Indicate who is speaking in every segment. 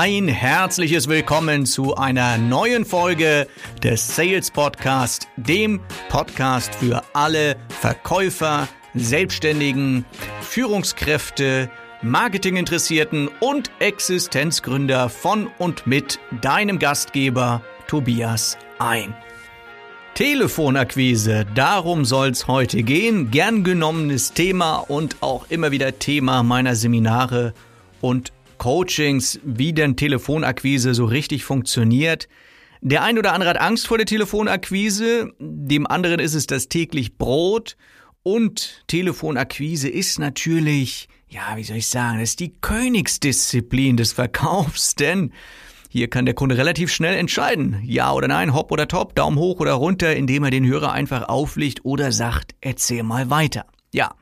Speaker 1: Ein herzliches Willkommen zu einer neuen Folge des Sales Podcast, dem Podcast für alle Verkäufer, Selbstständigen, Führungskräfte, Marketinginteressierten und Existenzgründer von und mit deinem Gastgeber Tobias ein. Telefonakquise, darum soll's heute gehen. Gern genommenes Thema und auch immer wieder Thema meiner Seminare und Coachings, wie denn Telefonakquise so richtig funktioniert. Der ein oder andere hat Angst vor der Telefonakquise, dem anderen ist es das täglich Brot und Telefonakquise ist natürlich, ja, wie soll ich sagen, das ist die Königsdisziplin des Verkaufs, denn hier kann der Kunde relativ schnell entscheiden, ja oder nein, hopp oder top, Daumen hoch oder runter, indem er den Hörer einfach auflegt oder sagt, erzähl mal weiter. Ja.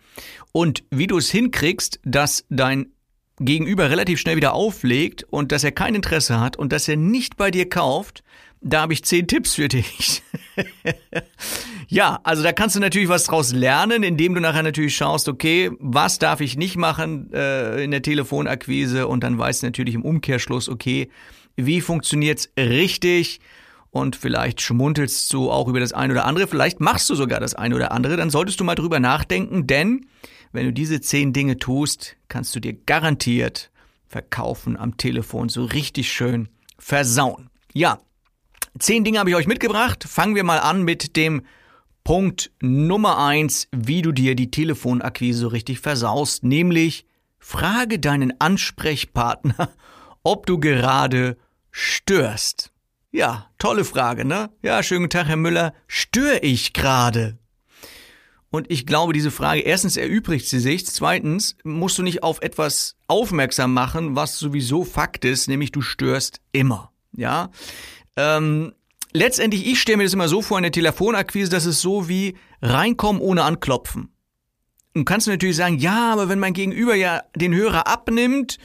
Speaker 1: Und wie du es hinkriegst, dass dein Gegenüber relativ schnell wieder auflegt und dass er kein Interesse hat und dass er nicht bei dir kauft, da habe ich zehn Tipps für dich. ja, also da kannst du natürlich was draus lernen, indem du nachher natürlich schaust, okay, was darf ich nicht machen äh, in der Telefonakquise und dann weißt du natürlich im Umkehrschluss, okay, wie funktioniert's richtig? Und vielleicht schmunzelst du auch über das eine oder andere, vielleicht machst du sogar das eine oder andere, dann solltest du mal drüber nachdenken, denn wenn du diese zehn Dinge tust, kannst du dir garantiert Verkaufen am Telefon so richtig schön versauen. Ja, zehn Dinge habe ich euch mitgebracht. Fangen wir mal an mit dem Punkt Nummer eins, wie du dir die Telefonakquise so richtig versaust, nämlich frage deinen Ansprechpartner, ob du gerade störst. Ja, tolle Frage, ne? Ja, schönen Tag, Herr Müller. Störe ich gerade? Und ich glaube, diese Frage, erstens erübrigt sie sich, zweitens musst du nicht auf etwas aufmerksam machen, was sowieso Fakt ist, nämlich du störst immer. Ja. Ähm, letztendlich, ich stelle mir das immer so vor in der Telefonakquise, dass es so wie reinkommen ohne anklopfen. Und kannst du natürlich sagen, ja, aber wenn mein Gegenüber ja den Hörer abnimmt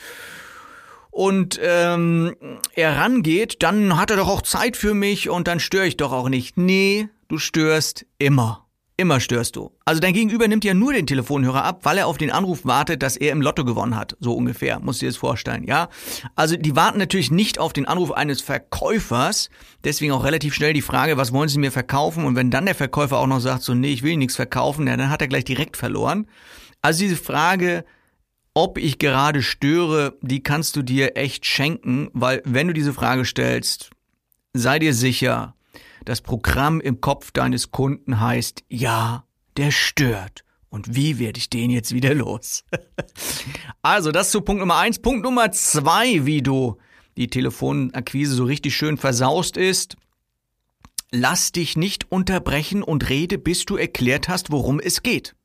Speaker 1: und ähm, er rangeht, dann hat er doch auch Zeit für mich und dann störe ich doch auch nicht. Nee, du störst immer. Immer störst du. Also dein Gegenüber nimmt ja nur den Telefonhörer ab, weil er auf den Anruf wartet, dass er im Lotto gewonnen hat. So ungefähr, musst du dir das vorstellen, ja? Also die warten natürlich nicht auf den Anruf eines Verkäufers. Deswegen auch relativ schnell die Frage, was wollen sie mir verkaufen? Und wenn dann der Verkäufer auch noch sagt, so, nee, ich will nichts verkaufen, ja, dann hat er gleich direkt verloren. Also diese Frage, ob ich gerade störe, die kannst du dir echt schenken, weil wenn du diese Frage stellst, sei dir sicher, das Programm im Kopf deines Kunden heißt, ja, der stört. Und wie werde ich den jetzt wieder los? also, das zu Punkt Nummer eins. Punkt Nummer zwei, wie du die Telefonakquise so richtig schön versaust ist. Lass dich nicht unterbrechen und rede, bis du erklärt hast, worum es geht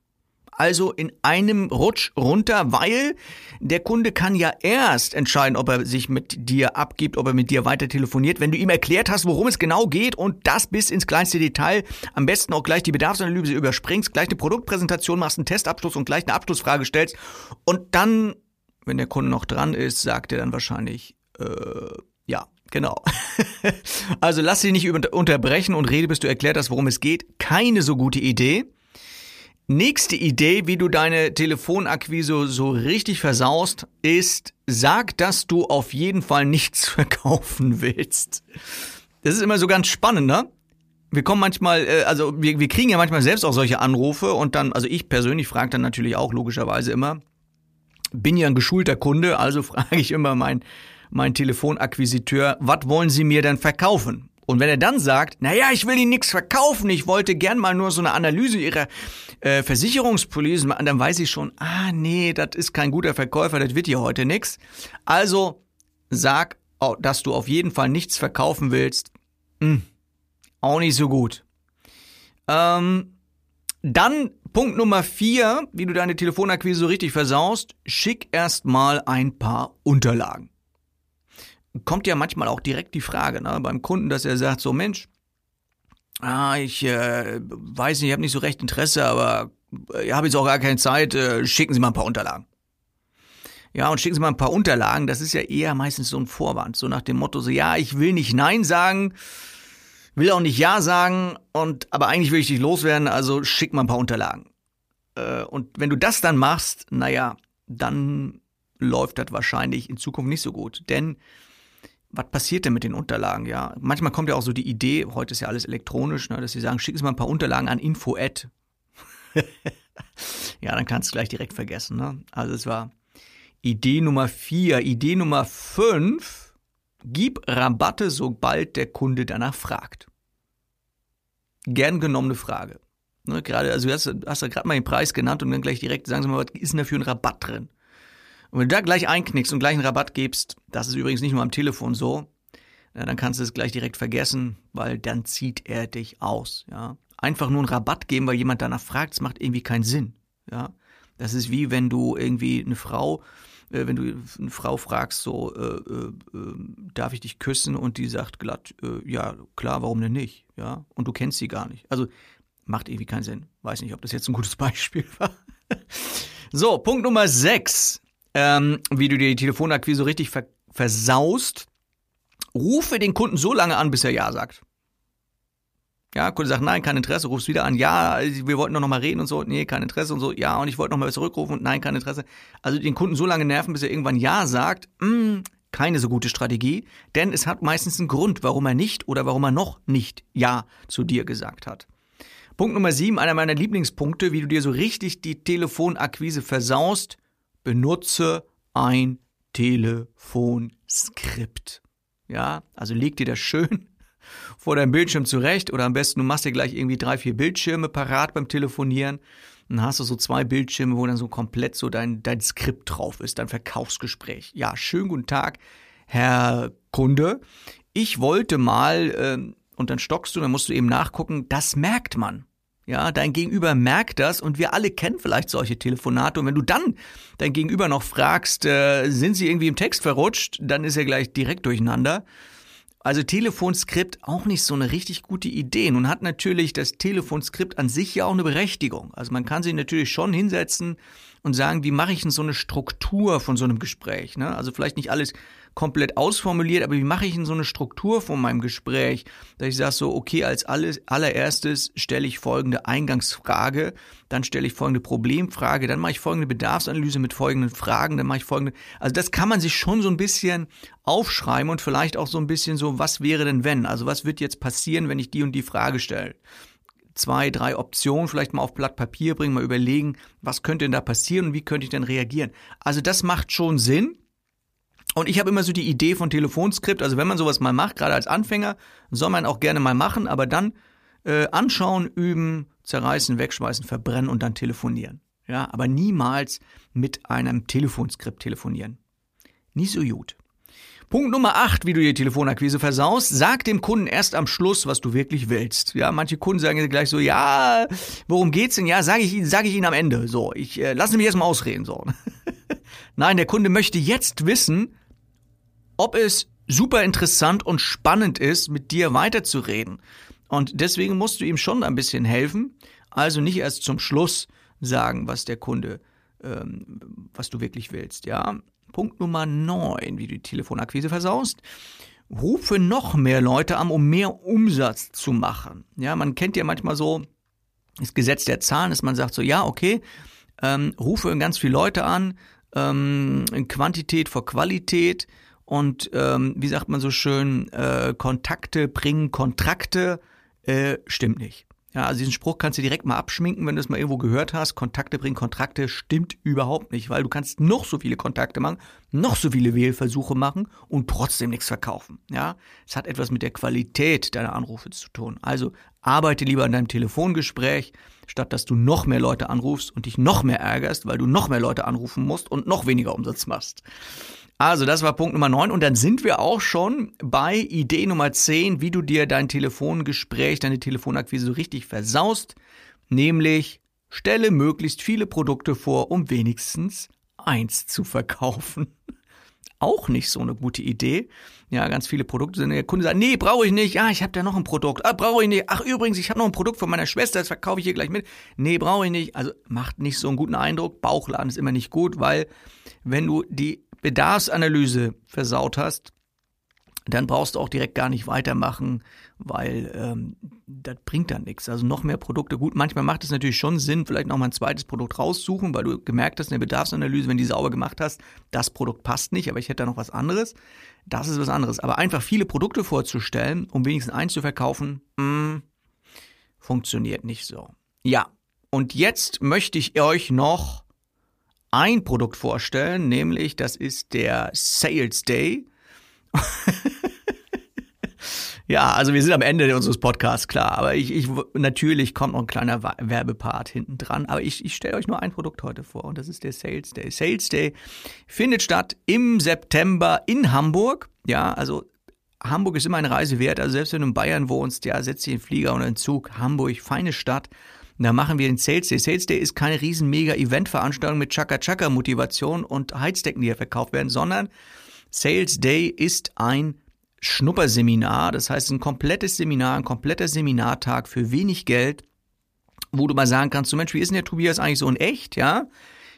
Speaker 1: also in einem Rutsch runter, weil der Kunde kann ja erst entscheiden, ob er sich mit dir abgibt, ob er mit dir weiter telefoniert, wenn du ihm erklärt hast, worum es genau geht und das bis ins kleinste Detail, am besten auch gleich die Bedarfsanalyse überspringst, gleich eine Produktpräsentation machst, einen Testabschluss und gleich eine Abschlussfrage stellst und dann, wenn der Kunde noch dran ist, sagt er dann wahrscheinlich, äh, ja, Genau. also lass dich nicht unterbrechen und rede, bis du erklärt hast, worum es geht. Keine so gute Idee. Nächste Idee, wie du deine Telefonakquise so richtig versaust, ist, sag, dass du auf jeden Fall nichts verkaufen willst. Das ist immer so ganz spannend, ne? Wir kommen manchmal, äh, also wir, wir kriegen ja manchmal selbst auch solche Anrufe und dann, also ich persönlich frage dann natürlich auch logischerweise immer, bin ja ein geschulter Kunde, also frage ich immer mein, mein Telefonakquisiteur, was wollen Sie mir denn verkaufen? Und wenn er dann sagt, naja, ich will Ihnen nichts verkaufen, ich wollte gern mal nur so eine Analyse Ihrer äh, Versicherungspolice machen, dann weiß ich schon, ah nee, das ist kein guter Verkäufer, das wird hier heute nix. Also sag, dass du auf jeden Fall nichts verkaufen willst. Hm, auch nicht so gut. Ähm, dann Punkt Nummer vier, wie du deine Telefonakquise so richtig versaust, schick erst mal ein paar Unterlagen kommt ja manchmal auch direkt die Frage ne, beim Kunden, dass er sagt, so Mensch, ah, ich äh, weiß nicht, ich habe nicht so recht Interesse, aber ich habe jetzt auch gar keine Zeit, äh, schicken Sie mal ein paar Unterlagen. Ja, und schicken Sie mal ein paar Unterlagen, das ist ja eher meistens so ein Vorwand, so nach dem Motto, so ja, ich will nicht Nein sagen, will auch nicht Ja sagen, und aber eigentlich will ich dich loswerden, also schick mal ein paar Unterlagen. Äh, und wenn du das dann machst, naja, dann läuft das wahrscheinlich in Zukunft nicht so gut. Denn was passiert denn mit den Unterlagen? Ja, manchmal kommt ja auch so die Idee, heute ist ja alles elektronisch, ne, dass sie sagen, schicken Sie mal ein paar Unterlagen an info ja, dann kannst du gleich direkt vergessen. Ne? Also es war Idee Nummer vier. Idee Nummer fünf, gib Rabatte, sobald der Kunde danach fragt. Gern genommene Frage. Ne, gerade, also du hast, hast ja gerade mal den Preis genannt und dann gleich direkt sagen Sie mal, was ist denn da für ein Rabatt drin? Und wenn du da gleich einknickst und gleich einen Rabatt gibst, das ist übrigens nicht nur am Telefon so, dann kannst du es gleich direkt vergessen, weil dann zieht er dich aus. Ja? Einfach nur einen Rabatt geben, weil jemand danach fragt, das macht irgendwie keinen Sinn. Ja? Das ist wie wenn du irgendwie eine Frau, äh, wenn du eine Frau fragst, so, äh, äh, äh darf ich dich küssen? Und die sagt glatt, äh, ja, klar, warum denn nicht? Ja, und du kennst sie gar nicht. Also macht irgendwie keinen Sinn. Weiß nicht, ob das jetzt ein gutes Beispiel war. so, Punkt Nummer 6 ähm, wie du dir die Telefonakquise richtig ver versaust, rufe den Kunden so lange an, bis er Ja sagt. Ja, Kunde sagt, nein, kein Interesse, rufst wieder an, ja, wir wollten doch noch mal reden und so, nee, kein Interesse und so, ja, und ich wollte noch mal zurückrufen und nein, kein Interesse. Also den Kunden so lange nerven, bis er irgendwann Ja sagt, mh, hm, keine so gute Strategie, denn es hat meistens einen Grund, warum er nicht oder warum er noch nicht Ja zu dir gesagt hat. Punkt Nummer sieben, einer meiner Lieblingspunkte, wie du dir so richtig die Telefonakquise versaust, benutze ein Telefonskript. Ja, also leg dir das schön vor deinem Bildschirm zurecht oder am besten du machst dir gleich irgendwie drei, vier Bildschirme parat beim Telefonieren. Dann hast du so zwei Bildschirme, wo dann so komplett so dein, dein Skript drauf ist, dein Verkaufsgespräch. Ja, schönen guten Tag, Herr Kunde. Ich wollte mal, ähm, und dann stockst du, dann musst du eben nachgucken, das merkt man. Ja, dein Gegenüber merkt das und wir alle kennen vielleicht solche Telefonate. Und wenn du dann dein Gegenüber noch fragst, äh, sind sie irgendwie im Text verrutscht, dann ist er gleich direkt durcheinander. Also Telefonskript auch nicht so eine richtig gute Idee. Nun hat natürlich das Telefonskript an sich ja auch eine Berechtigung. Also man kann sich natürlich schon hinsetzen und sagen, wie mache ich denn so eine Struktur von so einem Gespräch? Ne? Also vielleicht nicht alles komplett ausformuliert, aber wie mache ich denn so eine Struktur von meinem Gespräch, dass ich sage so, okay, als alles, allererstes stelle ich folgende Eingangsfrage, dann stelle ich folgende Problemfrage, dann mache ich folgende Bedarfsanalyse mit folgenden Fragen, dann mache ich folgende, also das kann man sich schon so ein bisschen aufschreiben und vielleicht auch so ein bisschen so, was wäre denn wenn? Also was wird jetzt passieren, wenn ich die und die Frage stelle? Zwei, drei Optionen vielleicht mal auf Blatt Papier bringen, mal überlegen, was könnte denn da passieren und wie könnte ich denn reagieren. Also das macht schon Sinn. Und ich habe immer so die Idee von Telefonskript, also wenn man sowas mal macht, gerade als Anfänger, soll man auch gerne mal machen, aber dann äh, anschauen, üben, zerreißen, wegschmeißen, verbrennen und dann telefonieren. Ja, aber niemals mit einem Telefonskript telefonieren. Nie so gut. Punkt Nummer 8, wie du die Telefonakquise versaust, sag dem Kunden erst am Schluss, was du wirklich willst. Ja, manche Kunden sagen gleich so, ja, worum geht's denn? Ja, sage ich, sag ich Ihnen am Ende. So, ich äh, lasse mich erstmal ausreden. So. Nein, der Kunde möchte jetzt wissen, ob es super interessant und spannend ist, mit dir weiterzureden. Und deswegen musst du ihm schon ein bisschen helfen. Also nicht erst zum Schluss sagen, was der Kunde, ähm, was du wirklich willst. Ja, Punkt Nummer 9, wie du die Telefonakquise versaust. Rufe noch mehr Leute an, um mehr Umsatz zu machen. Ja, man kennt ja manchmal so das Gesetz der Zahlen, dass man sagt so, ja, okay, ähm, rufe ganz viele Leute an, ähm, Quantität vor Qualität und ähm, wie sagt man so schön, äh, Kontakte bringen Kontrakte, äh, stimmt nicht. Ja, also diesen Spruch kannst du direkt mal abschminken, wenn du es mal irgendwo gehört hast. Kontakte bringen Kontrakte stimmt überhaupt nicht, weil du kannst noch so viele Kontakte machen, noch so viele Wählversuche machen und trotzdem nichts verkaufen. Ja, es hat etwas mit der Qualität deiner Anrufe zu tun. Also arbeite lieber an deinem Telefongespräch, statt dass du noch mehr Leute anrufst und dich noch mehr ärgerst, weil du noch mehr Leute anrufen musst und noch weniger Umsatz machst. Also, das war Punkt Nummer 9 und dann sind wir auch schon bei Idee Nummer 10, wie du dir dein Telefongespräch, deine Telefonakquise so richtig versaust, nämlich stelle möglichst viele Produkte vor, um wenigstens eins zu verkaufen. Auch nicht so eine gute Idee. Ja, ganz viele Produkte sind. Der Kunde sagt, nee, brauche ich nicht. Ja, ich habe da noch ein Produkt. Ah, brauche ich nicht. Ach, übrigens, ich habe noch ein Produkt von meiner Schwester, das verkaufe ich hier gleich mit. Nee, brauche ich nicht. Also macht nicht so einen guten Eindruck. Bauchladen ist immer nicht gut, weil wenn du die Bedarfsanalyse versaut hast, dann brauchst du auch direkt gar nicht weitermachen, weil ähm, das bringt dann nichts. Also noch mehr Produkte. Gut, manchmal macht es natürlich schon Sinn, vielleicht noch mal ein zweites Produkt raussuchen, weil du gemerkt hast in der Bedarfsanalyse, wenn du die sauber gemacht hast, das Produkt passt nicht, aber ich hätte da noch was anderes. Das ist was anderes. Aber einfach viele Produkte vorzustellen, um wenigstens eins zu verkaufen, mh, mm, funktioniert nicht so. Ja, und jetzt möchte ich euch noch ein Produkt vorstellen, nämlich das ist der Sales Day. ja, also wir sind am Ende unseres Podcasts, klar. Aber ich, ich natürlich kommt noch ein kleiner Werbepart hinten dran. Aber ich, ich stelle euch nur ein Produkt heute vor und das ist der Sales Day. Sales Day findet statt im September in Hamburg. Ja, also Hamburg ist immer eine Reise wert. Also selbst wenn du in Bayern wohnst, ja, setz dich in den Flieger oder in den Zug. Hamburg, feine Stadt. Da machen wir den Sales Day. Sales Day ist keine riesen mega Eventveranstaltung mit Chaka Chaka Motivation und Heizdecken, die hier verkauft werden, sondern Sales Day ist ein Schnupperseminar. Das heißt, ein komplettes Seminar, ein kompletter Seminartag für wenig Geld, wo du mal sagen kannst, so Mensch, wie ist denn der Tobias eigentlich so in echt, ja?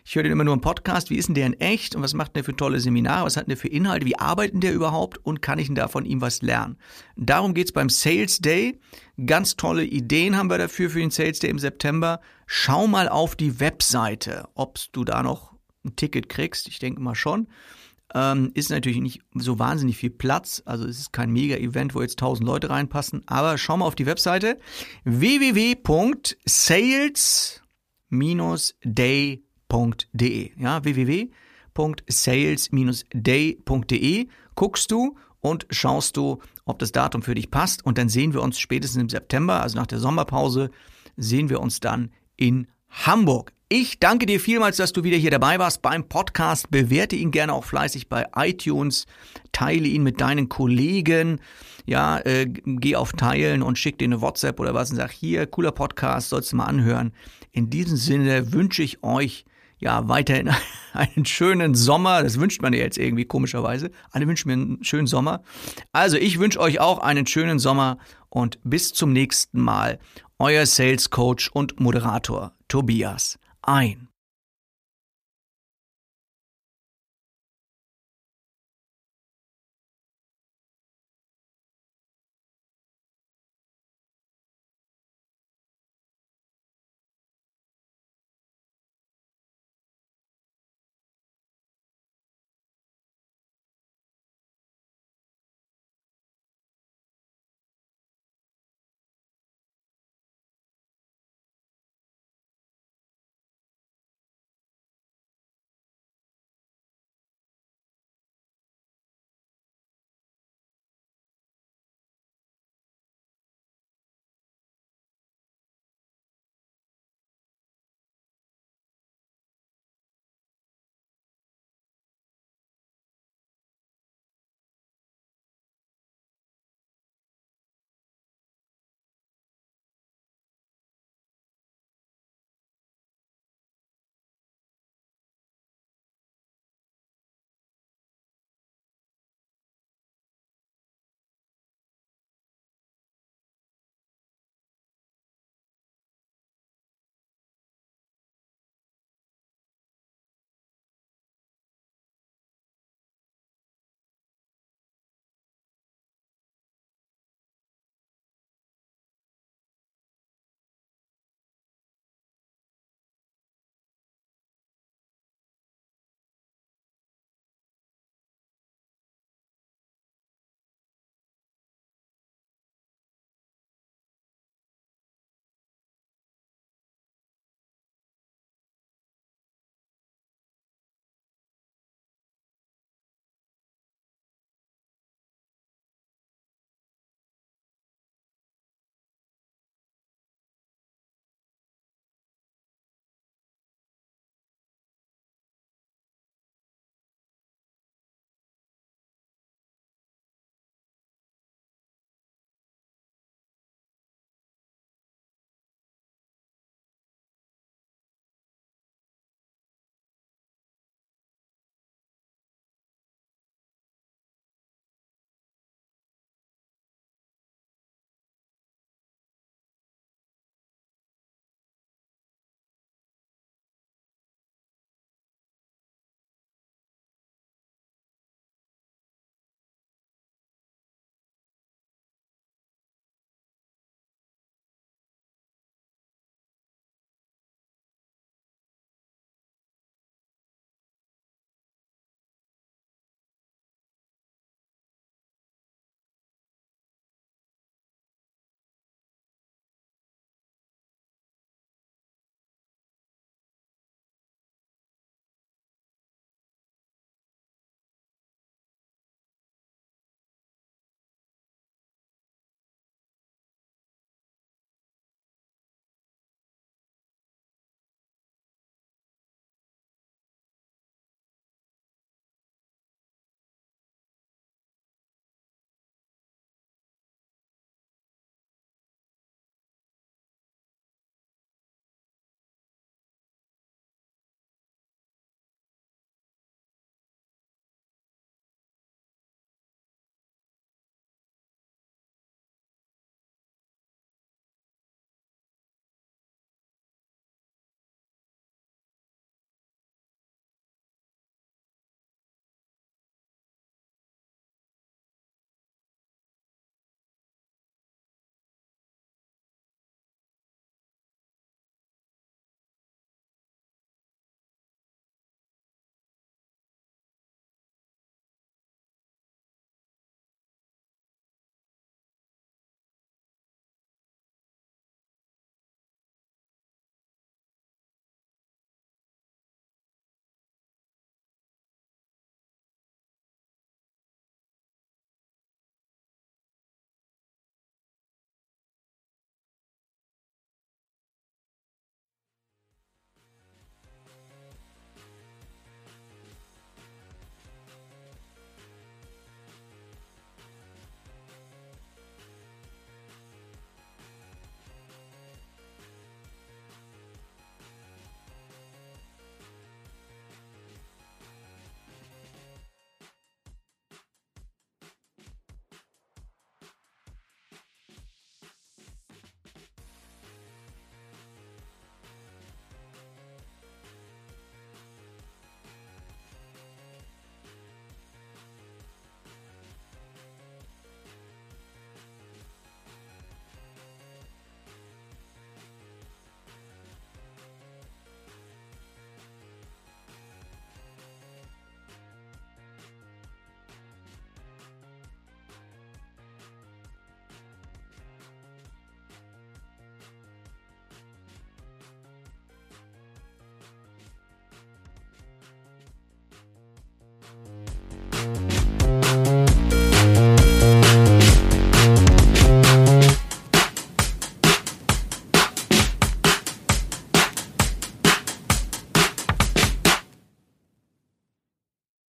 Speaker 1: Ich höre den immer nur im Podcast, wie ist denn der in echt und was macht der für tolle Seminare, was hat der für Inhalte, wie arbeitet der überhaupt und kann ich denn da von ihm was lernen? Darum geht's beim Sales Day. Ganz tolle Ideen haben wir dafür für den Sales Day im September. Schau mal auf die Webseite, ob du da noch ein Ticket kriegst. Ich denke mal schon. Ähm, ist natürlich nicht so wahnsinnig viel Platz, also es ist kein Mega-Event, wo jetzt 1000 Leute reinpassen, aber schau mal auf die Webseite www.sales-day.de, ja, www.sales-day.de guckst du und schaust du, ob das Datum für dich passt und dann sehen wir uns spätestens im September, also nach der Sommerpause, sehen wir uns dann in Hamburg. Ich danke dir vielmals, dass du wieder hier dabei warst beim Podcast. Bewerte ihn gerne auch fleißig bei iTunes. Teile ihn mit deinen Kollegen. Ja, äh, geh auf Teilen und schick dir eine WhatsApp oder was und sag, hier, cooler Podcast, sollst du mal anhören. In diesem Sinne wünsche ich euch ja weiterhin einen schönen Sommer. Das wünscht man ja jetzt irgendwie komischerweise. Alle wünschen mir einen schönen Sommer. Also ich wünsche euch auch einen schönen Sommer und bis zum nächsten Mal. Euer Sales Coach und Moderator Tobias ein.